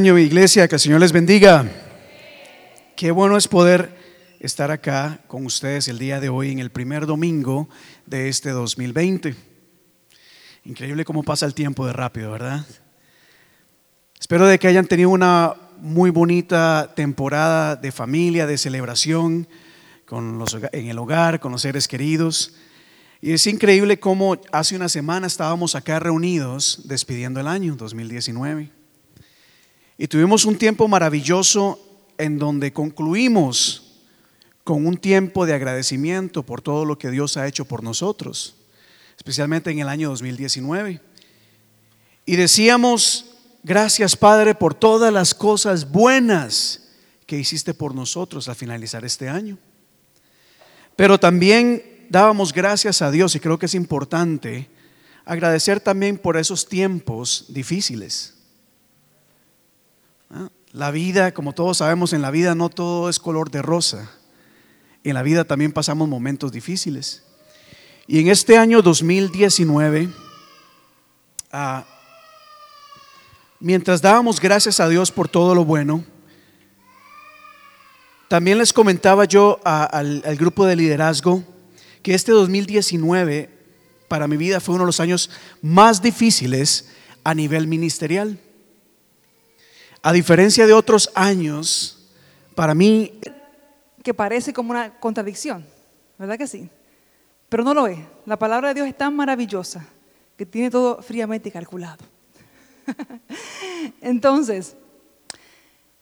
año, iglesia, que el Señor les bendiga. Qué bueno es poder estar acá con ustedes el día de hoy en el primer domingo de este 2020. Increíble cómo pasa el tiempo de rápido, ¿verdad? Espero de que hayan tenido una muy bonita temporada de familia, de celebración con los, en el hogar, con los seres queridos. Y es increíble cómo hace una semana estábamos acá reunidos despidiendo el año 2019. Y tuvimos un tiempo maravilloso en donde concluimos con un tiempo de agradecimiento por todo lo que Dios ha hecho por nosotros, especialmente en el año 2019. Y decíamos, gracias Padre por todas las cosas buenas que hiciste por nosotros al finalizar este año. Pero también dábamos gracias a Dios y creo que es importante agradecer también por esos tiempos difíciles la vida, como todos sabemos, en la vida no todo es color de rosa. En la vida también pasamos momentos difíciles. Y en este año 2019, ah, mientras dábamos gracias a Dios por todo lo bueno, también les comentaba yo al, al grupo de liderazgo que este 2019 para mi vida fue uno de los años más difíciles a nivel ministerial. A diferencia de otros años, para mí... Que parece como una contradicción, ¿verdad que sí? Pero no lo es. La palabra de Dios es tan maravillosa que tiene todo fríamente calculado. Entonces,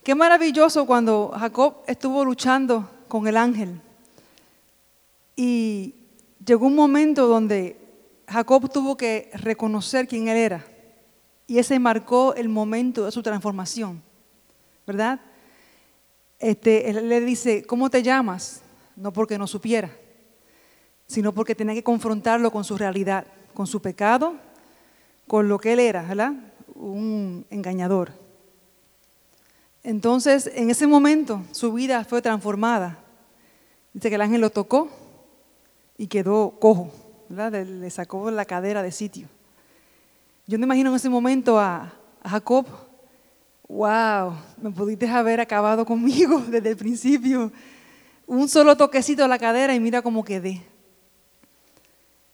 qué maravilloso cuando Jacob estuvo luchando con el ángel. Y llegó un momento donde Jacob tuvo que reconocer quién él era. Y ese marcó el momento de su transformación, ¿verdad? Este, él le dice, ¿cómo te llamas? No porque no supiera, sino porque tenía que confrontarlo con su realidad, con su pecado, con lo que él era, ¿verdad? Un engañador. Entonces, en ese momento, su vida fue transformada. Dice que el ángel lo tocó y quedó cojo, ¿verdad? Le sacó la cadera de sitio. Yo me imagino en ese momento a, Jacob, wow, me pudiste haber acabado conmigo desde el principio. Un solo toquecito a la cadera y mira cómo quedé.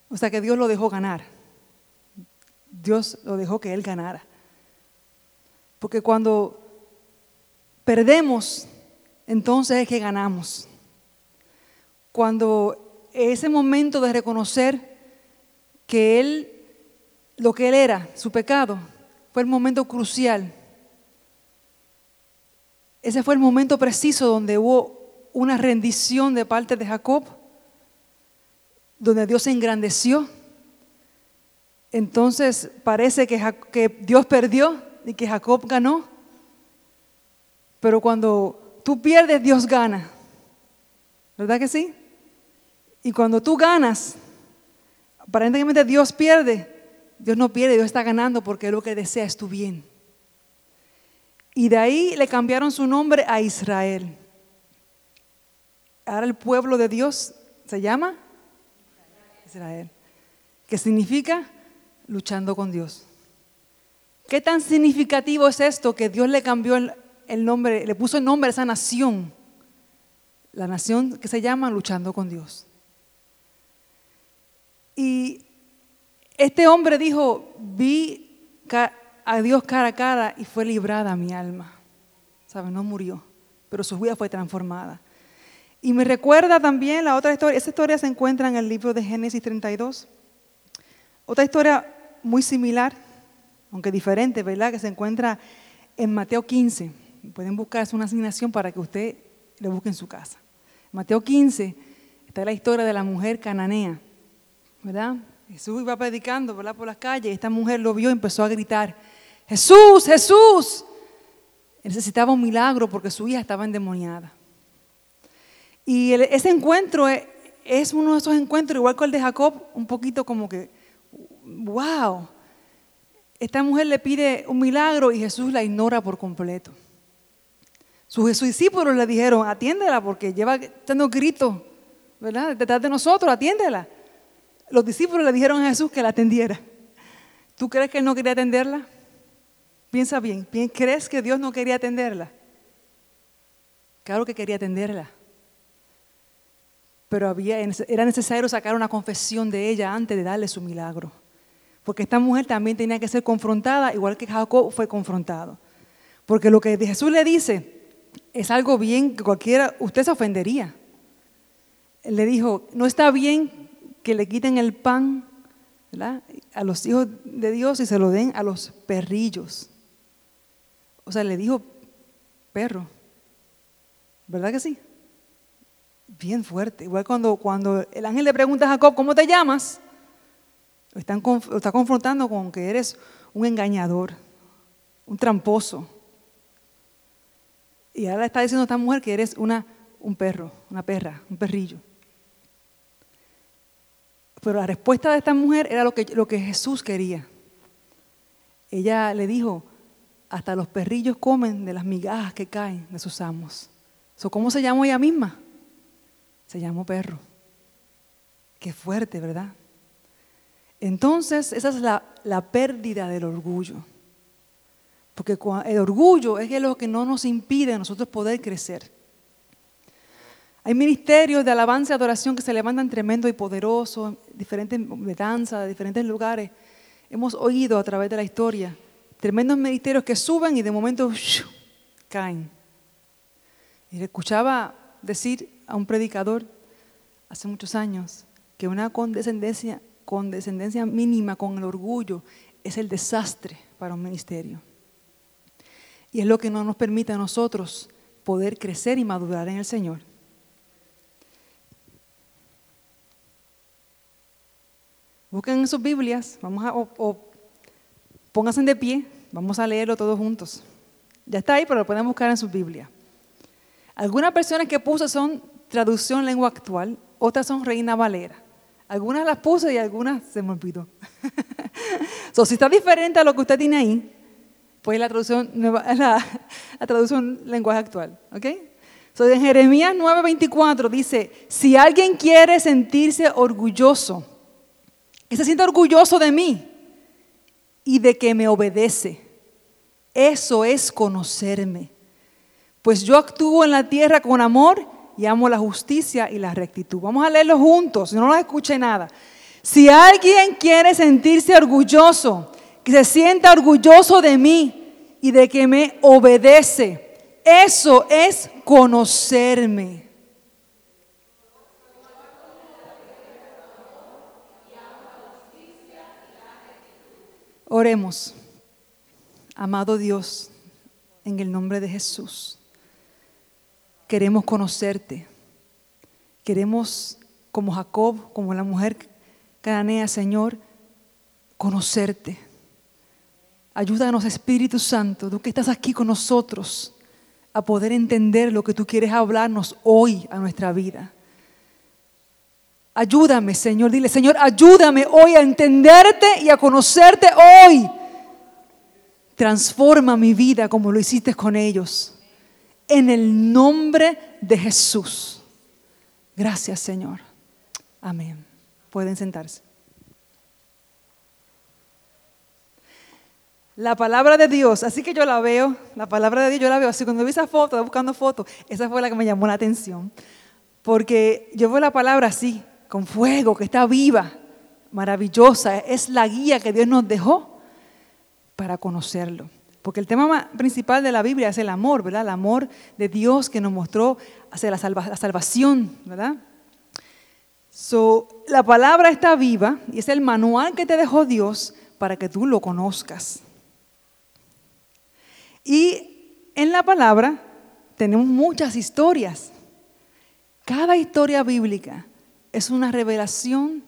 O sea que Dios lo dejó ganar. Dios lo dejó que Él ganara. Porque cuando perdemos, entonces es que ganamos. Cuando ese momento de reconocer que Él lo que él era, su pecado, fue el momento crucial. Ese fue el momento preciso donde hubo una rendición de parte de Jacob, donde Dios se engrandeció. Entonces parece que, que Dios perdió y que Jacob ganó. Pero cuando tú pierdes, Dios gana. ¿Verdad que sí? Y cuando tú ganas, aparentemente Dios pierde, Dios no pierde, Dios está ganando porque lo que desea es tu bien. Y de ahí le cambiaron su nombre a Israel. Ahora el pueblo de Dios se llama Israel, que significa luchando con Dios. ¿Qué tan significativo es esto que Dios le cambió el, nombre, le puso el nombre a esa nación? La nación que se llama luchando con Dios. Y este hombre dijo, vi a Dios cara a cara y fue librada mi alma. ¿Sabes? No murió, pero su vida fue transformada. Y me recuerda también la otra historia, esa historia se encuentra en el libro de Génesis 32. Otra historia muy similar, aunque diferente, ¿verdad? Que se encuentra en Mateo 15. Pueden buscar, es una asignación para que usted lo busque en su casa. Mateo 15 está la historia de la mujer cananea, ¿verdad? Jesús iba predicando por las calles y esta mujer lo vio y empezó a gritar, Jesús, Jesús. Necesitaba un milagro porque su hija estaba endemoniada. Y ese encuentro es, es, uno de esos encuentros, igual que el de Jacob, un poquito como que, wow. Esta mujer le pide un milagro y Jesús la ignora por completo. Sus discípulos le dijeron, atiéndela porque lleva dando gritos, ¿verdad? Detrás de nosotros, atiéndela los discípulos le dijeron a Jesús que la atendiera. ¿Tú crees que él no quería atenderla? Piensa bien, ¿crees que Dios no quería atenderla? Claro que quería atenderla. Pero era necesario sacar una confesión de ella antes de darle su milagro. Porque esta mujer también tenía que ser confrontada, igual que Jacob fue confrontado. Porque lo que Jesús le dice es algo bien que cualquiera, usted se ofendería. Él le dijo, no está bien que le quiten el pan a los hijos de Dios y se lo den a los perrillos. O sea, le dijo perro. ¿Verdad que sí? Bien fuerte. Igual cuando, cuando el ángel le pregunta a Jacob, ¿cómo te llamas? Lo está confrontando con que eres un engañador, un tramposo. Y ahora le está diciendo a esta mujer que eres una, un perro, una perra, un perrillo. Pero la respuesta de esta mujer era lo que, lo que Jesús quería. Ella le dijo, hasta los perrillos comen de las migajas que caen de sus amos. So, ¿Cómo se llamó ella misma? Se llamó perro. Qué fuerte, ¿verdad? Entonces, esa es la, la pérdida del orgullo. Porque el orgullo es lo que no nos impide a nosotros poder crecer. Hay ministerios de alabanza y adoración que se levantan tremendo y poderosos, diferentes de danza, diferentes lugares. Hemos oído a través de la historia tremendos ministerios que suben y de momento caen. Y escuchaba decir a un predicador hace muchos años que una condescendencia, condescendencia mínima con el orgullo es el desastre para un ministerio. Y es lo que no nos permite a nosotros poder crecer y madurar en el Señor. Busquen en sus Biblias, vamos a, o, pónganse de pie, vamos a leerlo todos juntos. Ya está ahí, pero lo pueden buscar en sus Biblias. Algunas versiones que puse son traducción lengua actual, otras son Reina Valera. Algunas las puse y algunas se me olvidó. so, si está diferente a lo que usted tiene ahí, pues la traducción, la, la traducción lenguaje actual. ¿ok? So, en Jeremías 9:24 dice, si alguien quiere sentirse orgulloso, que se sienta orgulloso de mí y de que me obedece, eso es conocerme. Pues yo actúo en la tierra con amor y amo la justicia y la rectitud. Vamos a leerlo juntos, no nos escuche nada. Si alguien quiere sentirse orgulloso, que se sienta orgulloso de mí y de que me obedece, eso es conocerme. Oremos. Amado Dios, en el nombre de Jesús, queremos conocerte. Queremos, como Jacob, como la mujer cananea, Señor, conocerte. Ayúdanos, Espíritu Santo, tú que estás aquí con nosotros, a poder entender lo que tú quieres hablarnos hoy a nuestra vida. Ayúdame, Señor. Dile, Señor, ayúdame hoy a entenderte y a conocerte hoy. Transforma mi vida como lo hiciste con ellos. En el nombre de Jesús. Gracias, Señor. Amén. Pueden sentarse. La palabra de Dios, así que yo la veo, la palabra de Dios yo la veo, así cuando vi esa foto, buscando fotos, esa fue la que me llamó la atención, porque yo veo la palabra así, con fuego, que está viva, maravillosa, es la guía que Dios nos dejó para conocerlo. Porque el tema ma- principal de la Biblia es el amor, ¿verdad? El amor de Dios que nos mostró hacia la, la salvación, ¿verdad? So, la palabra está viva y es el manual que te dejó Dios para que tú lo conozcas. Y en la palabra tenemos muchas historias. Cada historia bíblica es una revelación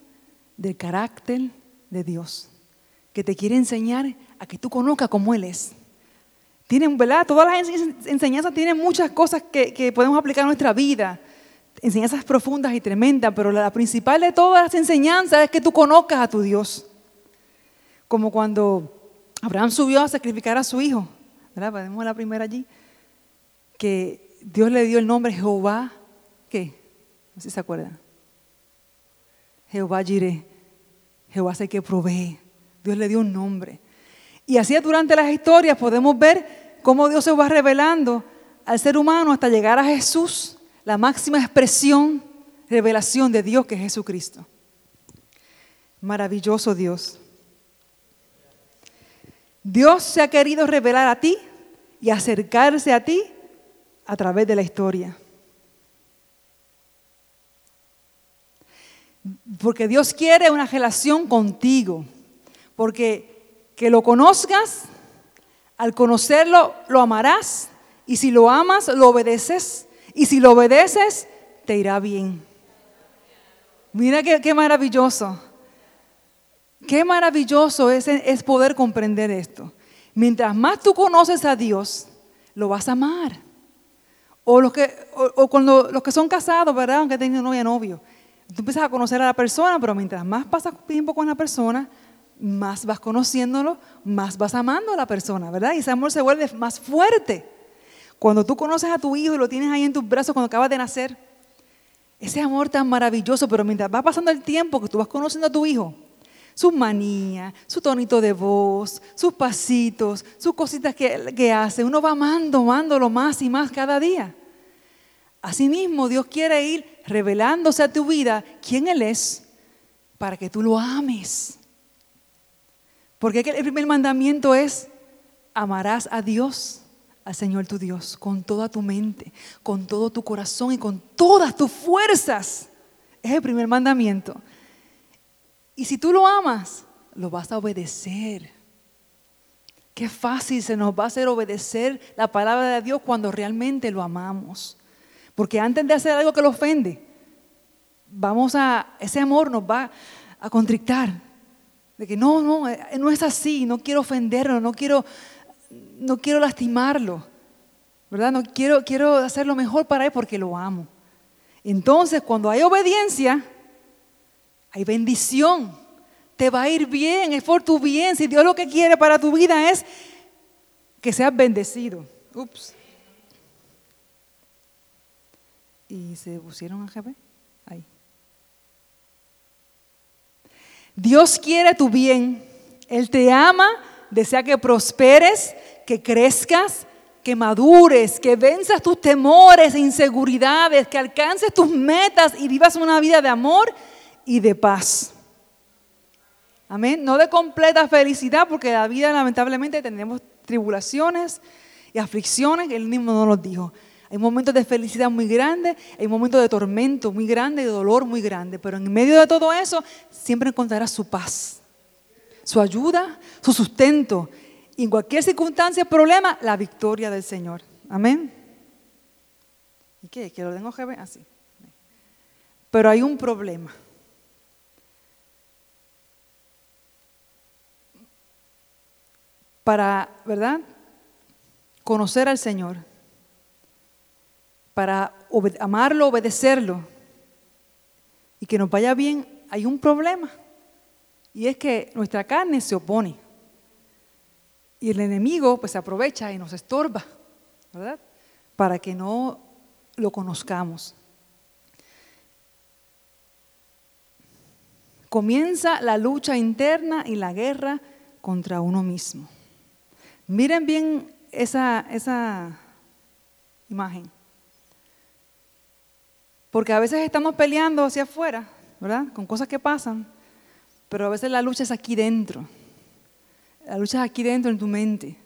del carácter de Dios, que te quiere enseñar a que tú conozcas cómo Él es. Tienen, ¿verdad? Todas las ense- enseñanzas tienen muchas cosas que, podemos aplicar a nuestra vida. Enseñanzas profundas y tremendas, pero la principal de todas las enseñanzas es que tú conozcas a tu Dios. Como cuando Abraham subió a sacrificar a su hijo, ¿verdad? Vemos la primera allí, que Dios le dio el nombre Jehová, ¿qué? No sé si se acuerdan. Jehová Jireh, Jehová sé que provee. Dios le dio un nombre. Y así durante las historias podemos ver cómo Dios se va revelando al ser humano hasta llegar a Jesús, la máxima expresión, revelación de Dios que es Jesucristo. Maravilloso Dios. Dios se ha querido revelar a ti y acercarse a ti a través de la historia. Porque Dios quiere una relación contigo. Porque que lo conozcas, al conocerlo lo amarás. Y si lo amas, lo obedeces. Y si lo obedeces, te irá bien. Mira qué, maravilloso. Qué maravilloso es, es poder comprender esto. Mientras más tú conoces a Dios, lo vas a amar. O los que, o, cuando los que son casados, ¿verdad? Aunque tengan novia, novio. Tú empiezas a conocer a la persona, pero mientras más pasas tiempo con la persona, más vas conociéndolo, más vas amando a la persona, ¿verdad? Y ese amor se vuelve más fuerte. Cuando tú conoces a tu hijo y lo tienes ahí en tus brazos cuando acabas de nacer, ese amor tan maravilloso, pero mientras va pasando el tiempo que tú vas conociendo a tu hijo, sus manías, su tonito de voz, sus pasitos, sus cositas que, que hace. Uno va amando, amándolo más y más cada día. Asimismo, Dios quiere ir revelándose a tu vida quién Él es para que tú lo ames. Porque el primer mandamiento es, amarás a Dios, al Señor tu Dios, con toda tu mente, con todo tu corazón y con todas tus fuerzas. Es el primer mandamiento. Y si tú lo amas, lo vas a obedecer. Qué fácil se nos va a hacer obedecer la palabra de Dios cuando realmente lo amamos. Porque antes de hacer algo que lo ofende, vamos a, ese amor nos va a contrictar. De que no, no, eh, no es así, no quiero ofenderlo, no quiero, no quiero lastimarlo. ¿Verdad? No quiero, quiero hacer lo mejor para él porque lo amo. Entonces, cuando hay obediencia, hay bendición. Te va a ir bien, es por tu bien. Si Dios lo que quiere para tu vida es que seas bendecido. Ups. ¿Y se pusieron a GB? Ahí. Dios quiere tu bien. Él te ama, desea que prosperes, que crezcas, que madures, que venzas tus temores e inseguridades, que alcances tus metas y vivas una vida de amor y de paz. Amén. No de completa felicidad, porque la vida lamentablemente tenemos tribulaciones y aflicciones, Él mismo nos dijo. Hay momentos de felicidad muy grandes, hay momentos de tormento muy grande, de dolor muy grande, pero en medio de todo eso siempre encontrarás su paz, su ayuda, su sustento y en cualquier circunstancia, problema, la victoria del Señor. Amén. ¿Y qué? ¿Que lo tengo que? Así. Pero hay un problema. para, ¿verdad? Conocer al Señor, para amarlo, obedecerlo y que nos vaya bien, hay un problema. Y es que nuestra carne se opone. Y el enemigo pues se aprovecha y nos estorba, ¿verdad? Para que no lo conozcamos. Comienza la lucha interna y la guerra contra uno mismo. Miren bien esa, esa imagen. Porque a veces estamos peleando hacia afuera, ¿verdad? Con cosas que pasan, pero a veces la lucha es aquí dentro. La lucha es aquí dentro en tu mente.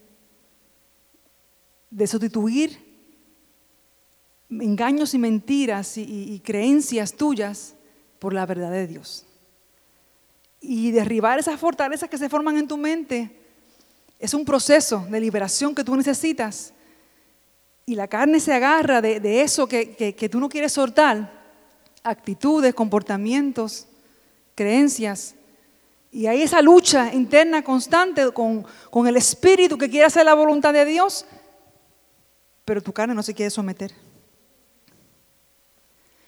De sustituir engaños y mentiras y, creencias tuyas por la verdad de Dios. Y derribar esas fortalezas que se forman en tu mente es un proceso de liberación que tú necesitas. Y la carne se agarra de, eso que, tú no quieres soltar. Actitudes, comportamientos, creencias. Y hay esa lucha interna constante con, con el espíritu que quiere hacer la voluntad de Dios, pero tu carne no se quiere someter.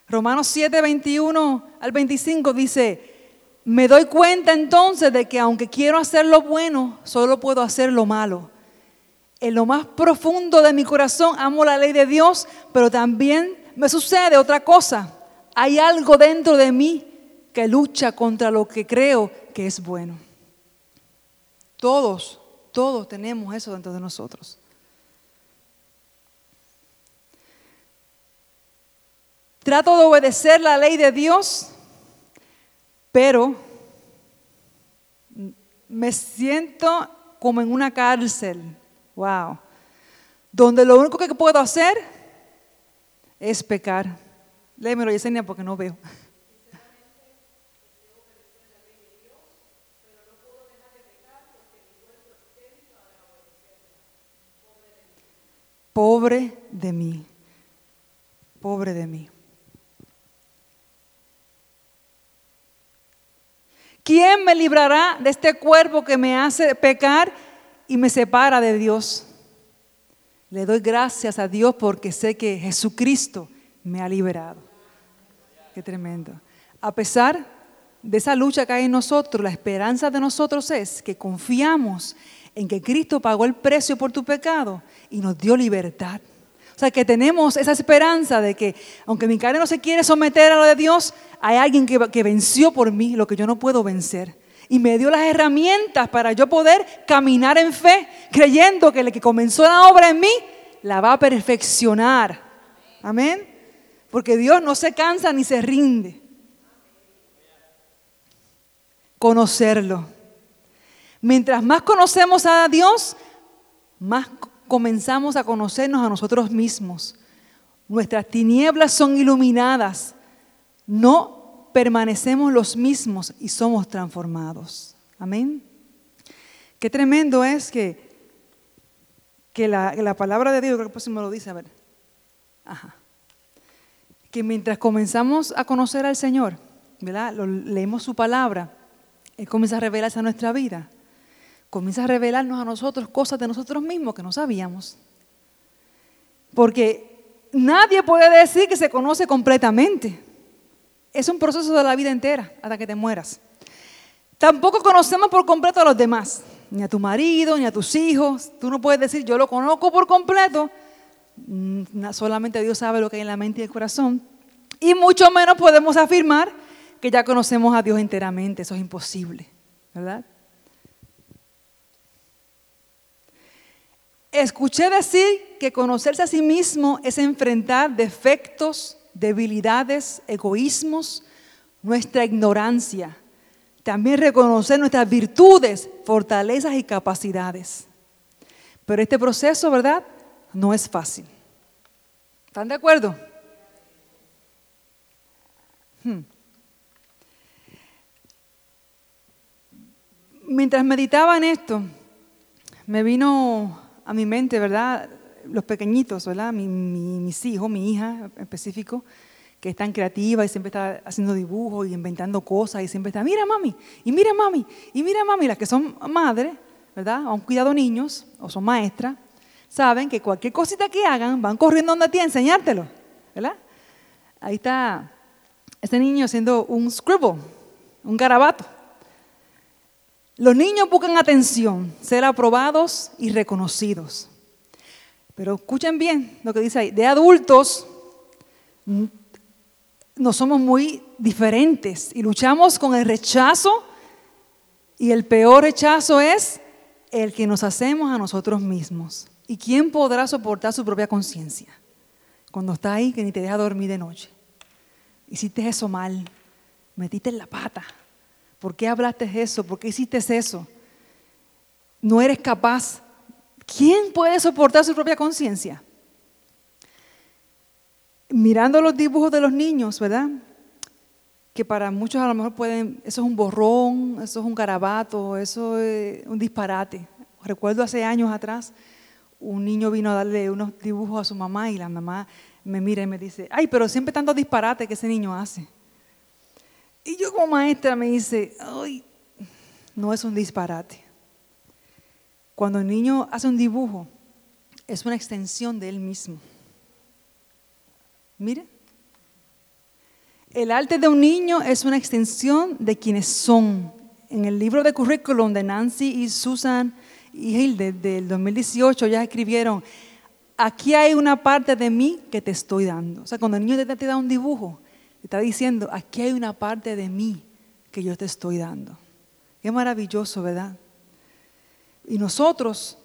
Romanos 7, 21 al 25 dice, me doy cuenta entonces de que aunque quiero hacer lo bueno, solo puedo hacer lo malo. En lo más profundo de mi corazón amo la ley de Dios, pero también me sucede otra cosa. Hay algo dentro de mí que lucha contra lo que creo que es bueno. Todos Todos tenemos eso dentro de nosotros. Trato de obedecer la ley de Dios, pero me siento como en una cárcel. Wow. Donde lo único que puedo hacer es pecar. Léemelo, Yesenia, porque no veo. Pobre de mí, pobre de mí. ¿Quién me librará de este cuerpo que me hace pecar y me separa de Dios? Le doy gracias a Dios porque sé que Jesucristo me ha liberado. Qué tremendo. A pesar de esa lucha que hay en nosotros, la esperanza de nosotros es que confiamos en que Cristo pagó el precio por tu pecado y nos dio libertad. O sea, que tenemos esa esperanza de que, aunque mi carne no se quiere someter a lo de Dios, hay alguien que, que venció por mí lo que yo no puedo vencer. Y me dio las herramientas para yo poder caminar en fe, creyendo que el que comenzó la obra en mí, la va a perfeccionar. Amén. Porque Dios no se cansa ni se rinde. Conocerlo. Mientras más conocemos a Dios, más comenzamos a conocernos a nosotros mismos. Nuestras tinieblas son iluminadas. No permanecemos los mismos y somos transformados. Amén. Qué tremendo es que, que la, palabra de Dios, creo que pues me lo dice, a ver. Ajá. Que mientras comenzamos a conocer al Señor, ¿verdad? leemos su palabra, Él comienza a revelarse a nuestra vida comienza a revelarnos a nosotros cosas de nosotros mismos que no sabíamos. Porque nadie puede decir que se conoce completamente. Es un proceso de la vida entera hasta que te mueras. Tampoco conocemos por completo a los demás, ni a tu marido, ni a tus hijos. Tú no puedes decir, yo lo conozco por completo. Mm, solamente Dios sabe lo que hay en la mente y el corazón. Y mucho menos podemos afirmar que ya conocemos a Dios enteramente. Eso es imposible, ¿verdad? Escuché decir que conocerse a sí mismo es enfrentar defectos, debilidades, egoísmos, nuestra ignorancia. También reconocer nuestras virtudes, fortalezas y capacidades. Pero este proceso, ¿verdad? No es fácil. ¿Están de acuerdo? Hmm. Mientras meditaba en esto, me vino a mi mente, ¿verdad? Los pequeñitos, ¿verdad? mis hijos, mi hija en específico, que es tan creativa y siempre está haciendo dibujos y inventando cosas y siempre está, mira mami, y mira mami, y mira mami, las que son madres, ¿verdad? O han cuidado niños o son maestras, saben que cualquier cosita que hagan van corriendo donde ti a enseñártelo, ¿verdad? Ahí está este niño haciendo un scribble, un garabato. Los niños buscan atención, ser aprobados y reconocidos. Pero escuchen bien lo que dice ahí. De adultos no somos muy diferentes y luchamos con el rechazo y el peor rechazo es el que nos hacemos a nosotros mismos. ¿Y quién podrá soportar su propia conciencia cuando está ahí que ni te deja dormir de noche? Hiciste eso mal, metiste en la pata, ¿Por qué hablaste eso? ¿Por qué hiciste eso? No eres capaz. ¿Quién puede soportar su propia conciencia? Mirando los dibujos de los niños, ¿verdad? Que para muchos a lo mejor pueden, eso es un borrón, eso es un garabato, eso es un disparate. Recuerdo hace años atrás, un niño vino a darle unos dibujos a su mamá y la mamá me mira y me dice, ay, pero siempre tanto disparate que ese niño hace. Y yo como maestra me dice, ay, no es un disparate. Cuando el niño hace un dibujo, es una extensión de él mismo. Mire, el arte de un niño es una extensión de quienes son. En el libro de currículum de Nancy y Susan y Hilde del 2018 ya escribieron, aquí hay una parte de mí que te estoy dando. O sea, cuando el niño te da un dibujo, Está diciendo, aquí hay una parte de mí que yo te estoy dando. Qué maravilloso, ¿verdad? Y nosotros,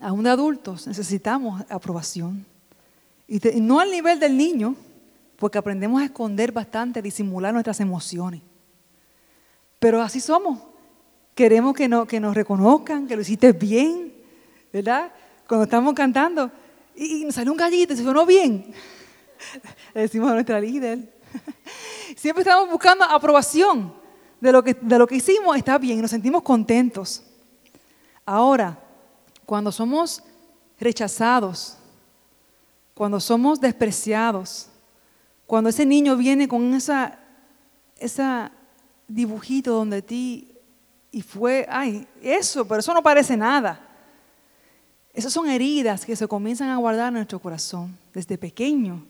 aún de adultos, necesitamos aprobación. Y, no al nivel del niño, porque aprendemos a esconder bastante, a disimular nuestras emociones. Pero así somos. Queremos que, no, que nos reconozcan, que lo hiciste bien, ¿verdad? Cuando estamos cantando y, nos salió un gallito se sonó bien. Le decimos a nuestra líder. Siempre estamos buscando aprobación de lo que, de lo que hicimos, está bien, y nos sentimos contentos. Ahora, cuando somos rechazados, cuando somos despreciados, cuando ese niño viene con esa, esa dibujito donde ti y fue, ay, eso, pero eso no parece nada. Esas son heridas que se comienzan a guardar en nuestro corazón desde pequeño.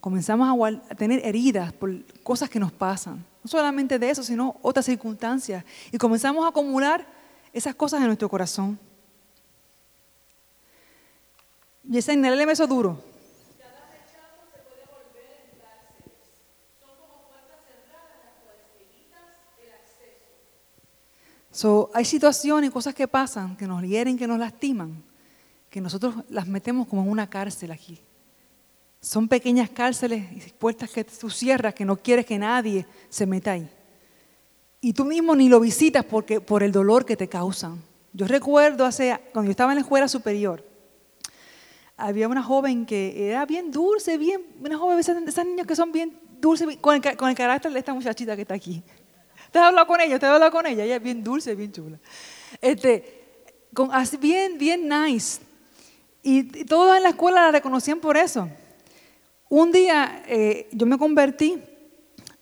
Comenzamos a, a tener heridas por cosas que nos pasan. No solamente de eso, sino otras circunstancias. Y comenzamos a acumular esas cosas en nuestro corazón. Yesenia, léeme eso duro. So, hay situaciones y cosas que pasan, que nos hieren, que nos lastiman, que nosotros las metemos como en una cárcel aquí. Son pequeñas cárceles y puertas que tú cierras, que no quieres que nadie se meta ahí. Y tú mismo ni lo visitas porque, por el dolor que te causan. Yo recuerdo hace, cuando yo estaba en la escuela superior, había una joven que era bien dulce, bien, una joven, esas, esas niñas que son bien dulces, con el, con el carácter de esta muchachita que está aquí. ¿Te has hablado con ella? ¿Te has hablado con ella? Ella es bien dulce, bien chula. Este, con, así bien, bien nice. Y, y todos en la escuela la reconocían por eso. Un día eh, yo me convertí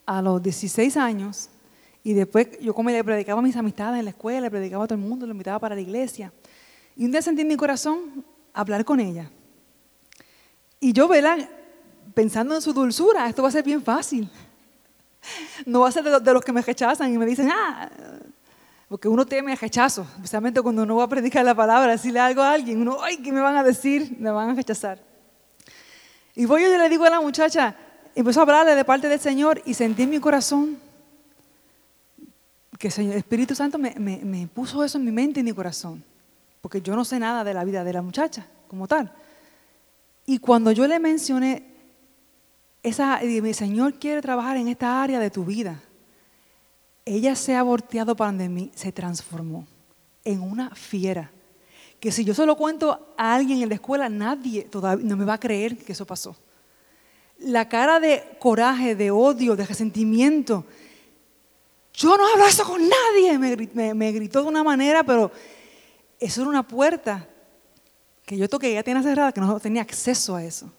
a los 16 años y después yo como le predicaba a mis amistades en la escuela, le predicaba a todo el mundo, lo invitaba para la iglesia. Y un día sentí en mi corazón hablar con ella. Y yo, ¿verdad? Pensando en su dulzura, esto va a ser bien fácil. No va a ser de, de los que me rechazan y me dicen, ah, porque uno teme el rechazo, especialmente cuando uno va a predicar la palabra, decirle algo a alguien, uno, ay, ¿qué me van a decir? Me van a rechazar. Y voy yo y le digo a la muchacha, empezó a hablarle de parte del Señor y sentí en mi corazón que el el Espíritu Santo me, me- me puso eso en mi mente y en mi corazón, porque yo no sé nada de la vida de la muchacha como tal. Y cuando yo le mencioné, esa, mi Señor quiere trabajar en esta área de tu vida, ella se ha volteado para mí, se transformó en una fiera. Que si yo se lo cuento a alguien en la escuela, nadie todavía no me va a creer que eso pasó. La cara de coraje, de odio, de resentimiento. Yo no hablo eso con nadie, me, gri- me- me gritó de una manera, pero eso era una puerta que yo toqué, ella tenía cerrada, que no tenía acceso a eso.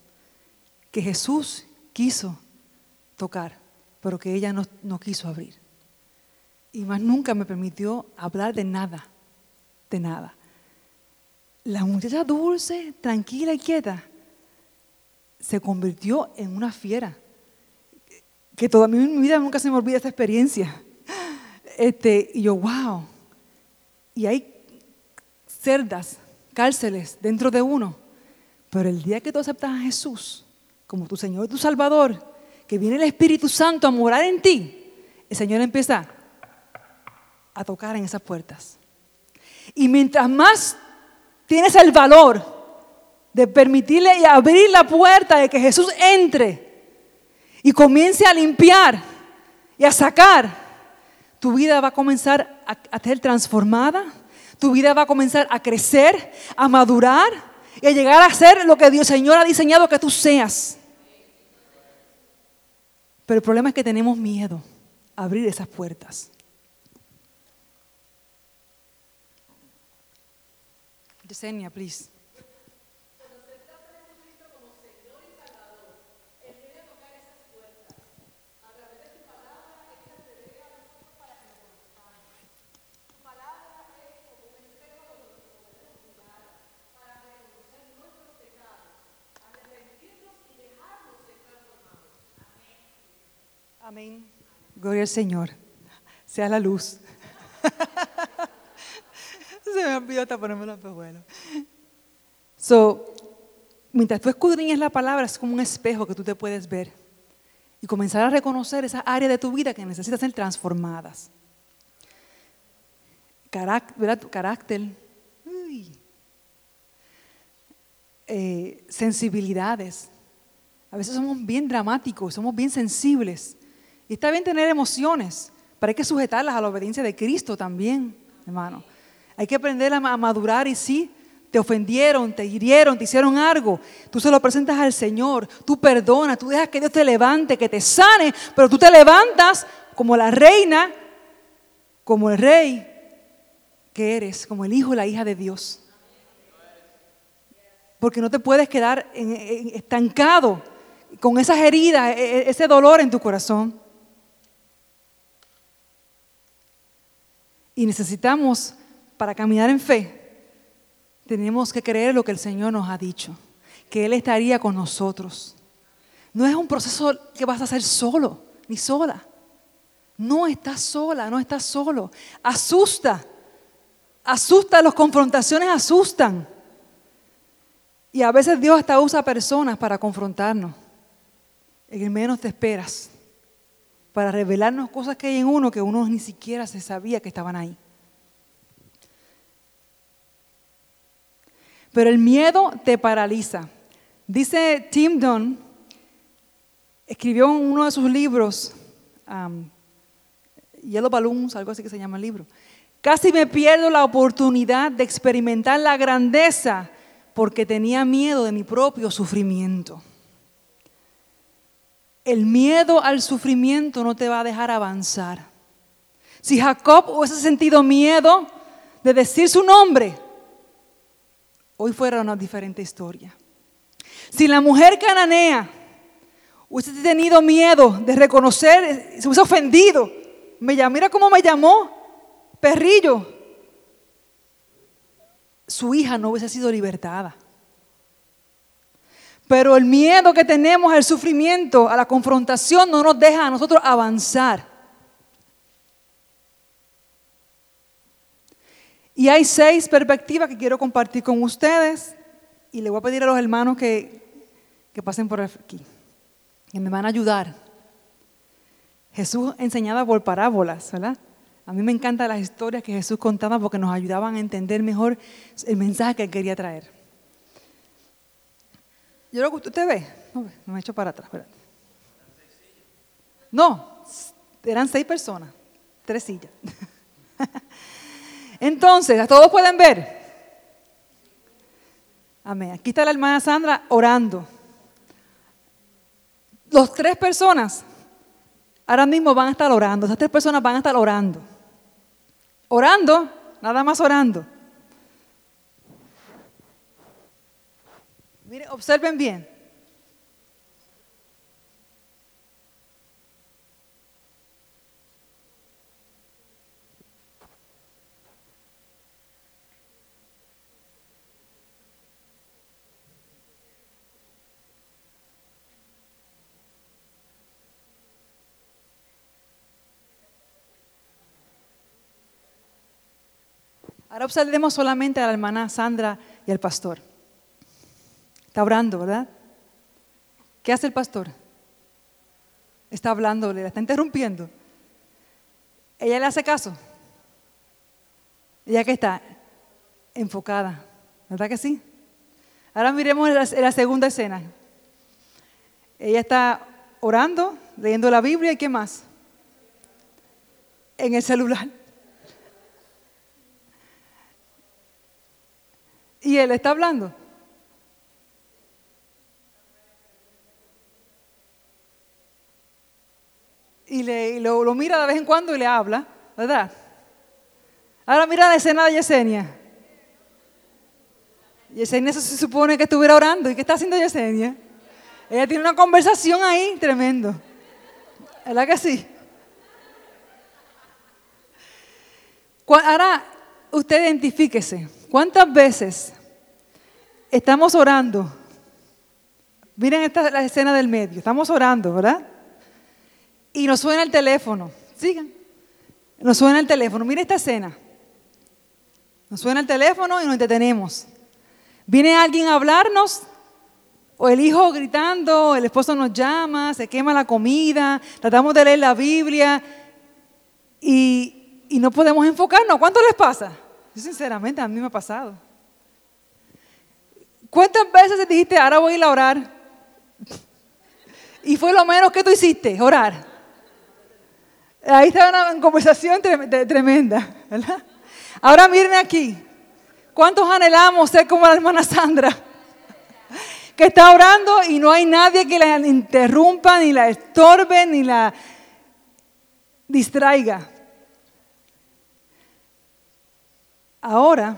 Que Jesús quiso tocar, pero que ella no, no quiso abrir. Y más nunca me permitió hablar de nada, de nada. La muchacha dulce, tranquila y quieta, se convirtió en una fiera. Que toda mi vida nunca se me olvida esta experiencia. Este, y yo, wow. Y hay cerdas, cárceles dentro de uno. Pero el día que tú aceptas a Jesús como tu Señor y tu Salvador, que viene el Espíritu Santo a morar en ti, el Señor empieza a tocar en esas puertas. Y mientras más tienes el valor de permitirle y abrir la puerta de que Jesús entre y comience a limpiar y a sacar, tu vida va a comenzar a, ser transformada, tu vida va a comenzar a crecer, a madurar y a llegar a ser lo que Dios Señor ha diseñado que tú seas. Pero el problema es que tenemos miedo a abrir esas puertas. Yesenia, please. Amén. Gloria al Señor. Sea la luz. Se me olvidó hasta ponerme los pejuelos. So, mientras tú escudriñas la palabra, es como un espejo que tú te puedes ver y comenzar a reconocer esas áreas de tu vida que necesitan ser transformadas. Carácter. Eh, sensibilidades. A veces somos bien dramáticos, somos bien sensibles. Y está bien tener emociones, pero hay que sujetarlas a la obediencia de Cristo también, hermano. Hay que aprender a madurar y sí, te ofendieron, te hirieron, te hicieron algo, tú se lo presentas al Señor, tú perdonas, tú dejas que Dios te levante, que te sane, pero tú te levantas como la reina, como el rey que eres, como el hijo y la hija de Dios. Porque no te puedes quedar estancado con esas heridas, e, e, ese dolor en tu corazón. Y necesitamos, para caminar en fe, tenemos que creer lo que el Señor nos ha dicho, que Él estaría con nosotros. No es un proceso que vas a hacer solo, ni sola. No estás sola, no estás solo. Asusta. Asusta, las confrontaciones asustan. Y a veces Dios hasta usa personas para confrontarnos. En el menos te esperas. Para revelarnos cosas que hay en uno que uno ni siquiera se sabía que estaban ahí. Pero el miedo te paraliza. Dice Tim Dunn, escribió en uno de sus libros, um, Yellow Balloons, algo así que se llama el libro. Casi me pierdo la oportunidad de experimentar la grandeza porque tenía miedo de mi propio sufrimiento. El miedo al sufrimiento no te va a dejar avanzar. Si Jacob hubiese sentido miedo de decir su nombre, hoy fuera una diferente historia. Si la mujer cananea hubiese tenido miedo de reconocer, se hubiese ofendido, me mira cómo me llamó, perrillo, su hija no hubiese sido libertada. Pero el miedo que tenemos al sufrimiento, a la confrontación, no nos deja a nosotros avanzar. Y hay seis perspectivas que quiero compartir con ustedes y le voy a pedir a los hermanos que, pasen por aquí, que me van a ayudar. Jesús enseñaba por parábolas, ¿verdad? A mí me encantan las historias que Jesús contaba porque nos ayudaban a entender mejor el mensaje que quería traer. Yo lo que usted ve, no, me he hecho para atrás, espérate. No, eran seis personas, tres sillas. Entonces, todos pueden ver. Amén. Aquí está la hermana Sandra orando. Los tres personas ahora mismo van a estar orando. Esas tres personas van a estar orando. Orando, nada más orando. Observen bien. Ahora observemos solamente a la hermana Sandra y al pastor. Está orando, ¿verdad? ¿Qué hace el pastor? Está hablando, le está interrumpiendo. Ella le hace caso. Ella que está enfocada, ¿verdad que sí? Ahora miremos la, la segunda escena. Ella está orando, leyendo la Biblia y qué más? En el celular. Y él está hablando. Y, le, lo, mira de vez en cuando y le habla, ¿verdad? Ahora mira la escena de Yesenia. Yesenia se supone que estuviera orando. ¿Y qué está haciendo Yesenia? Ella tiene una conversación ahí tremendo. ¿Verdad que sí? Ahora usted identifíquese. ¿Cuántas veces estamos orando. Miren esta la escena del medio. Estamos orando, ¿verdad? Y nos suena el teléfono. Sigan. Nos suena el teléfono. Miren esta escena. Nos suena el teléfono y nos detenemos. Viene alguien a hablarnos, o el hijo gritando, el esposo nos llama, se quema la comida, tratamos de leer la Biblia y, no podemos enfocarnos. ¿Cuánto les pasa? Yo sinceramente a mí me ha pasado ¿Cuántas veces dijiste, ahora voy a ir a orar? Y fue lo menos que tú hiciste, orar. Ahí está una conversación tremenda, ¿verdad? Ahora miren aquí. ¿Cuántos anhelamos ser como la hermana Sandra? Que está orando y no hay nadie que la interrumpa, ni la estorbe, ni la distraiga. Ahora,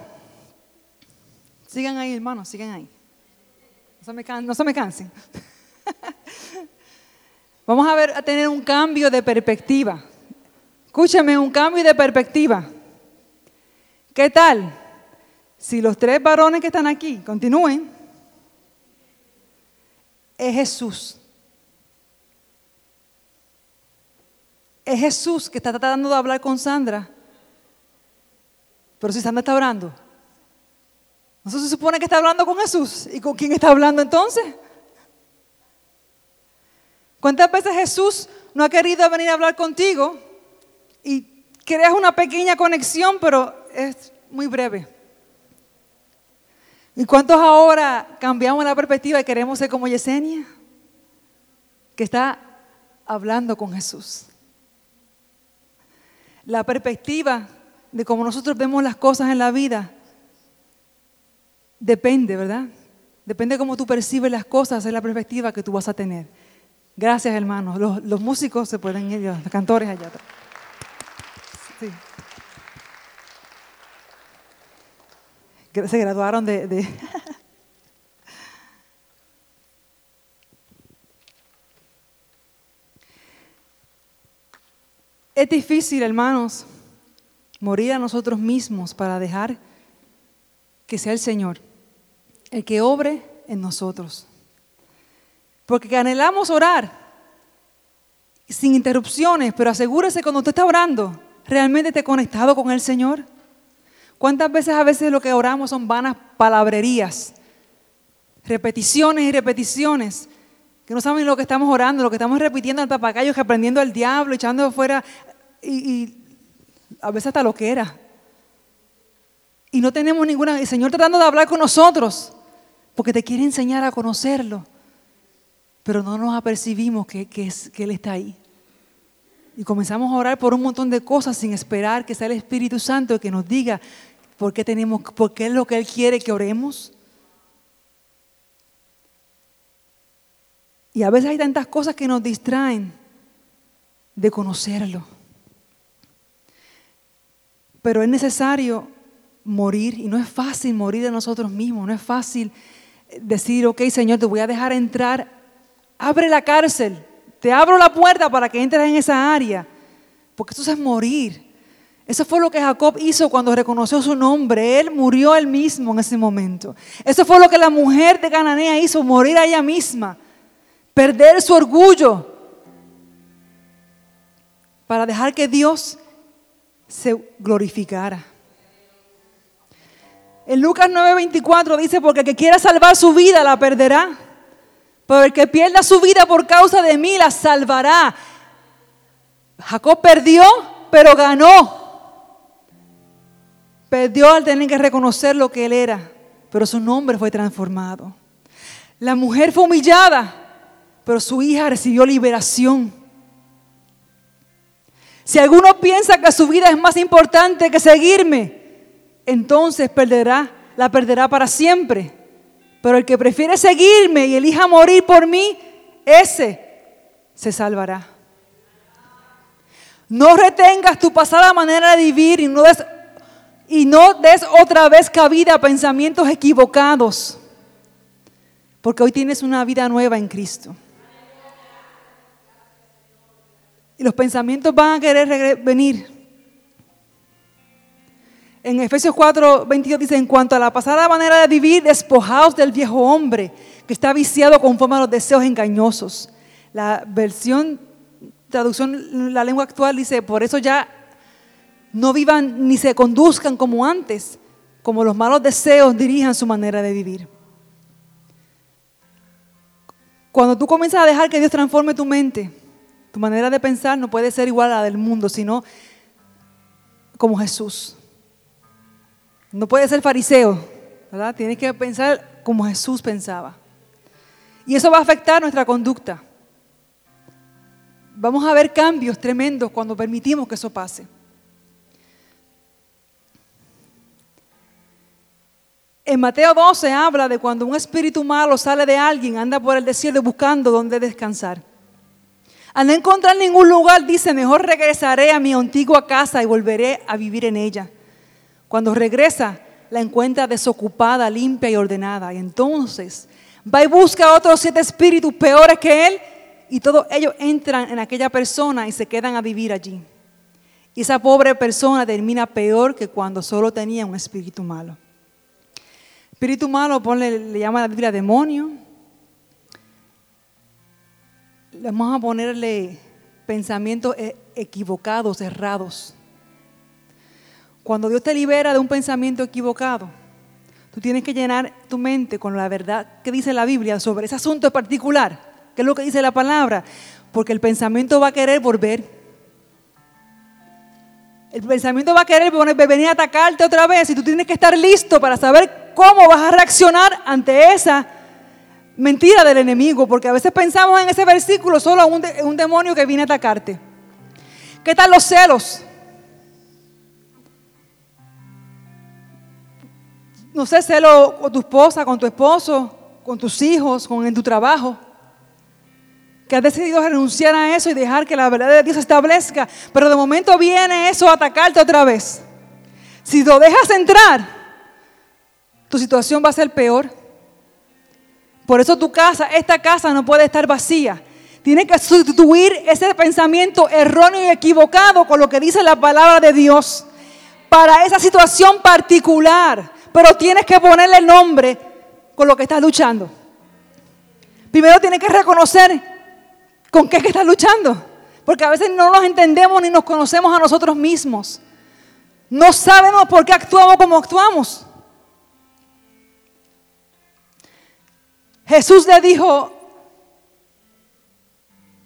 sigan ahí, hermanos, sigan ahí. No se me, cansen. Vamos a ver a tener un cambio de perspectiva. Escúchame, un cambio de perspectiva. ¿Qué tal? Si los tres varones que están aquí continúen, es Jesús. Es Jesús que está tratando de hablar con Sandra. Pero si Sandra está orando, ¿no se supone que está hablando con Jesús? ¿Y con quién está hablando entonces? ¿Cuántas veces Jesús no ha querido venir a hablar contigo y creas una pequeña conexión, pero es muy breve? ¿Y cuántos ahora cambiamos la perspectiva y queremos ser como Yesenia? Que está hablando con Jesús. La perspectiva de cómo nosotros vemos las cosas en la vida depende, ¿verdad? Depende de cómo tú percibes las cosas, es la perspectiva que tú vas a tener. Gracias, hermanos. Los, músicos se pueden ir, los cantores allá atrás. Se graduaron de... de es difícil, hermanos, morir a nosotros mismos para dejar que sea el Señor el que obre en nosotros. Porque anhelamos orar sin interrupciones, pero asegúrese cuando usted está orando, ¿realmente te conectado con el Señor? ¿Cuántas veces a veces lo que oramos son vanas palabrerías? Repeticiones y repeticiones. Que no saben lo que estamos orando, lo que estamos repitiendo al papagayo, que aprendiendo al diablo, echando afuera y, a veces hasta lo que era. Y no tenemos ninguna... El Señor tratando de hablar con nosotros, porque te quiere enseñar a conocerlo pero no nos apercibimos que, Él está ahí. Y comenzamos a orar por un montón de cosas sin esperar que sea el Espíritu Santo que nos diga por qué tenemos, por qué es lo que Él quiere que oremos. Y a veces hay tantas cosas que nos distraen de conocerlo. Pero es necesario morir y no es fácil morir de nosotros mismos, no es fácil decir, ok Señor, te voy a dejar entrar abre la cárcel, te abro la puerta para que entres en esa área, porque eso es morir. Eso fue lo que Jacob hizo cuando reconoció su nombre. Él murió él mismo en ese momento. Eso fue lo que la mujer de Cananea hizo, morir a ella misma, perder su orgullo para dejar que Dios se glorificara. En Lucas 9:24 dice, porque el que quiera salvar su vida la perderá pero el que pierda su vida por causa de mí la salvará. Jacob perdió, pero ganó. Perdió al tener que reconocer lo que él era, pero su nombre fue transformado. La mujer fue humillada, pero su hija recibió liberación. Si alguno piensa que su vida es más importante que seguirme, entonces perderá, la perderá para siempre. Pero el que prefiere seguirme y elija morir por mí, ese se salvará. No retengas tu pasada manera de vivir y no des, y no des otra vez cabida a pensamientos equivocados. Porque hoy tienes una vida nueva en Cristo. Y los pensamientos van a querer venir. En Efesios 4, 22 dice, en cuanto a la pasada manera de vivir, despojaos del viejo hombre que está viciado conforme a los deseos engañosos. La versión, traducción, la lengua actual dice, por eso ya no vivan ni se conduzcan como antes, como los malos deseos dirijan su manera de vivir. Cuando tú comienzas a dejar que Dios transforme tu mente, tu manera de pensar no puede ser igual a la del mundo, sino como Jesús. No puede ser fariseo, ¿verdad? Tienes que pensar como Jesús pensaba. Y eso va a afectar nuestra conducta. Vamos a ver cambios tremendos cuando permitimos que eso pase. En Mateo 12 habla de cuando un espíritu malo sale de alguien, anda por el desierto buscando dónde descansar. Al no encontrar ningún lugar, dice, mejor regresaré a mi antigua casa y volveré a vivir en ella. Cuando regresa, la encuentra desocupada, limpia y ordenada. Y entonces va y busca a otros siete espíritus peores que él y todos ellos entran en aquella persona y se quedan a vivir allí. Y esa pobre persona termina peor que cuando solo tenía un espíritu malo. Espíritu malo, le llama la Biblia demonio. Vamos a ponerle pensamientos e, equivocados, errados. Cuando Dios te libera de un pensamiento equivocado, tú tienes que llenar tu mente con la verdad que dice la Biblia sobre ese asunto en particular, que es lo que dice la palabra, porque el pensamiento va a querer volver. El pensamiento va a querer venir a atacarte otra vez y tú tienes que estar listo para saber cómo vas a reaccionar ante esa mentira del enemigo, porque a veces pensamos en ese versículo solo un, un demonio que viene a atacarte. ¿Qué tal los celos? No sé, celo con tu esposa, con tu esposo, con tus hijos, con tu trabajo. Que has decidido renunciar a eso y dejar que la verdad de Dios se establezca. Pero de momento viene eso a atacarte otra vez. Si lo dejas entrar, tu situación va a ser peor. Por eso tu casa, esta casa no puede estar vacía. Tiene que sustituir ese pensamiento erróneo y equivocado con lo que dice la palabra de Dios para esa situación particular pero tienes que ponerle nombre con lo que estás luchando. Primero tienes que reconocer con qué es que estás luchando, porque a veces no nos entendemos ni nos conocemos a nosotros mismos. No sabemos por qué actuamos como actuamos. Jesús le dijo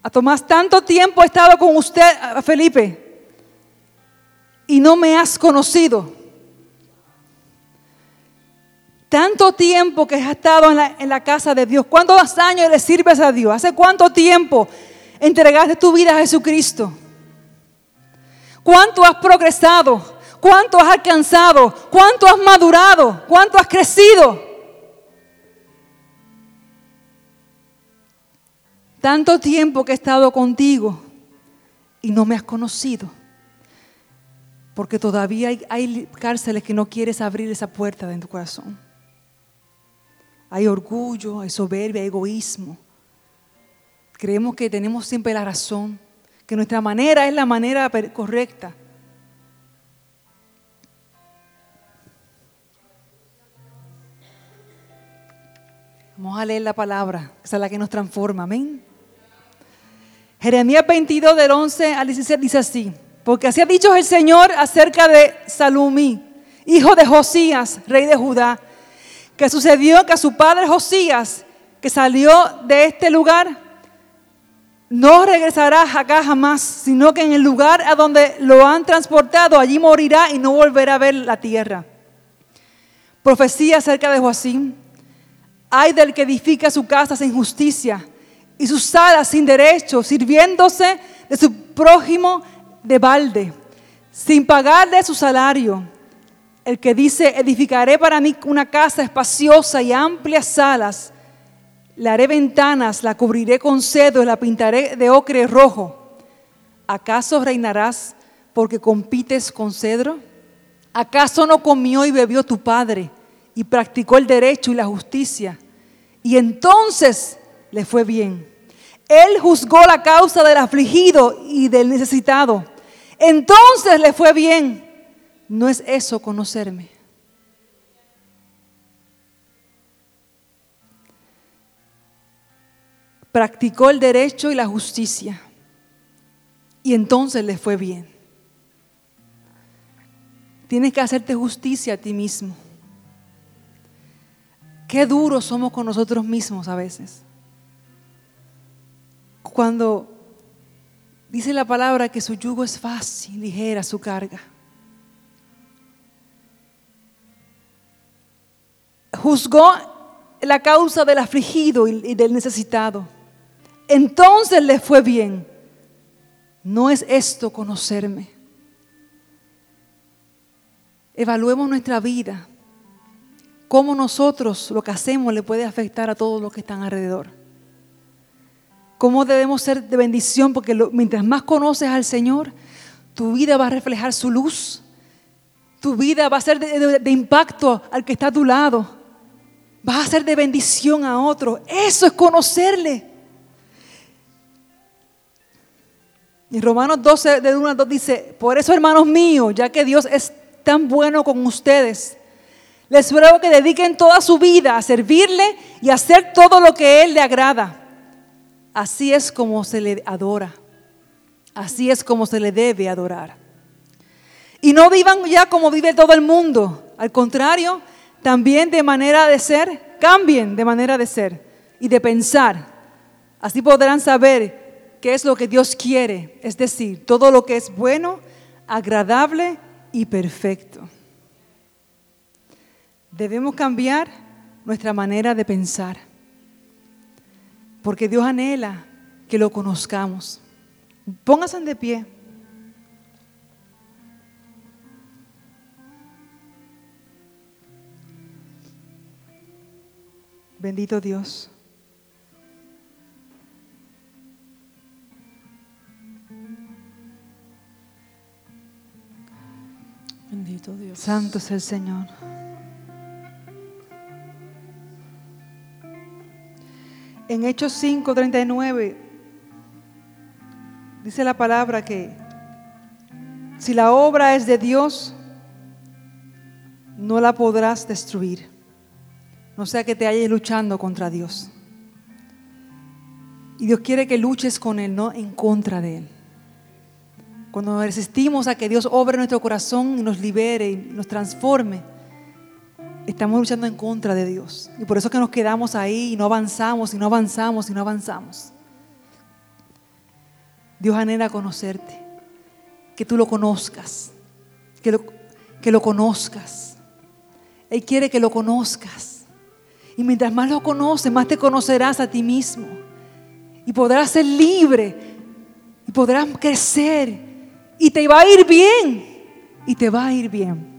a Tomás, tanto tiempo he estado con usted, Felipe, y no me has conocido. Tanto tiempo que has estado en la, casa de Dios. ¿Cuántos años le sirves a Dios? ¿Hace cuánto tiempo entregaste tu vida a Jesucristo? ¿Cuánto has progresado? ¿Cuánto has alcanzado? ¿Cuánto has madurado? ¿Cuánto has crecido? Tanto tiempo que he estado contigo y no me has conocido. Porque todavía hay, hay cárceles que no quieres abrir esa puerta de tu corazón hay orgullo, hay soberbia, hay egoísmo. Creemos que tenemos siempre la razón, que nuestra manera es la manera correcta. Vamos a leer la palabra, esa es la que nos transforma, amén. Jeremías 22 del 11 al 17 dice así, porque así ha dicho el Señor acerca de Salumí, hijo de Josías, rey de Judá que sucedió que su padre Josías, que salió de este lugar, no regresará acá jamás, sino que en el lugar a donde lo han transportado, allí morirá y no volverá a ver la tierra. Profecía acerca de Joacín. Hay del que edifica su casa sin justicia y sus salas sin derecho, sirviéndose de su prójimo de balde, sin pagarle su salario el que dice, edificaré para mí una casa espaciosa y amplias salas, le haré ventanas, la cubriré con cedro, la pintaré de ocre rojo. ¿Acaso reinarás porque compites con cedro? ¿Acaso no comió y bebió tu padre y practicó el derecho y la justicia? Y entonces le fue bien. Él juzgó la causa del afligido y del necesitado. Entonces le fue bien. No es eso conocerme. Practicó el derecho y la justicia. Y entonces le fue bien. Tienes que hacerte justicia a ti mismo. Qué duros somos con nosotros mismos a veces. Cuando dice la palabra que su yugo es fácil, ligera su carga. Juzgó la causa del afligido y del necesitado. Entonces le fue bien. No es esto conocerme. Evaluemos nuestra vida. Cómo nosotros lo que hacemos le puede afectar a todos los que están alrededor. Cómo debemos ser de bendición, porque mientras más conoces al Señor, tu vida va a reflejar su luz. Tu vida va a ser de, impacto al que está a tu lado. Vas a ser de bendición a otro. Eso es conocerle. Y Romanos 12, de 1 a 2 dice, por eso hermanos míos, ya que Dios es tan bueno con ustedes, les ruego que dediquen toda su vida a servirle y a hacer todo lo que Él le agrada. Así es como se le adora. Así es como se le debe adorar. Y no vivan ya como vive todo el mundo. Al contrario, también de manera de ser, cambien de manera de ser y de pensar. Así podrán saber qué es lo que Dios quiere, es decir, todo lo que es bueno, agradable y perfecto. Debemos cambiar nuestra manera de pensar, porque Dios anhela que lo conozcamos. Pónganse de pie. Bendito Dios. Bendito Dios. Santo es el Señor. En Hechos 5:39 dice la palabra que si la obra es de Dios, no la podrás destruir. No sea que te hayas luchando contra Dios. Y Dios quiere que luches con Él, no en contra de Él. Cuando resistimos a que Dios obre nuestro corazón y nos libere y nos transforme, estamos luchando en contra de Dios. Y por eso que nos quedamos ahí y no avanzamos y no avanzamos y no avanzamos. Dios anhela conocerte, que tú lo conozcas, que lo, que lo conozcas. Él quiere que lo conozcas. Y mientras más lo conoces, más te conocerás a ti mismo. Y podrás ser libre. Y podrás crecer y te va a ir bien. Y te va a ir bien.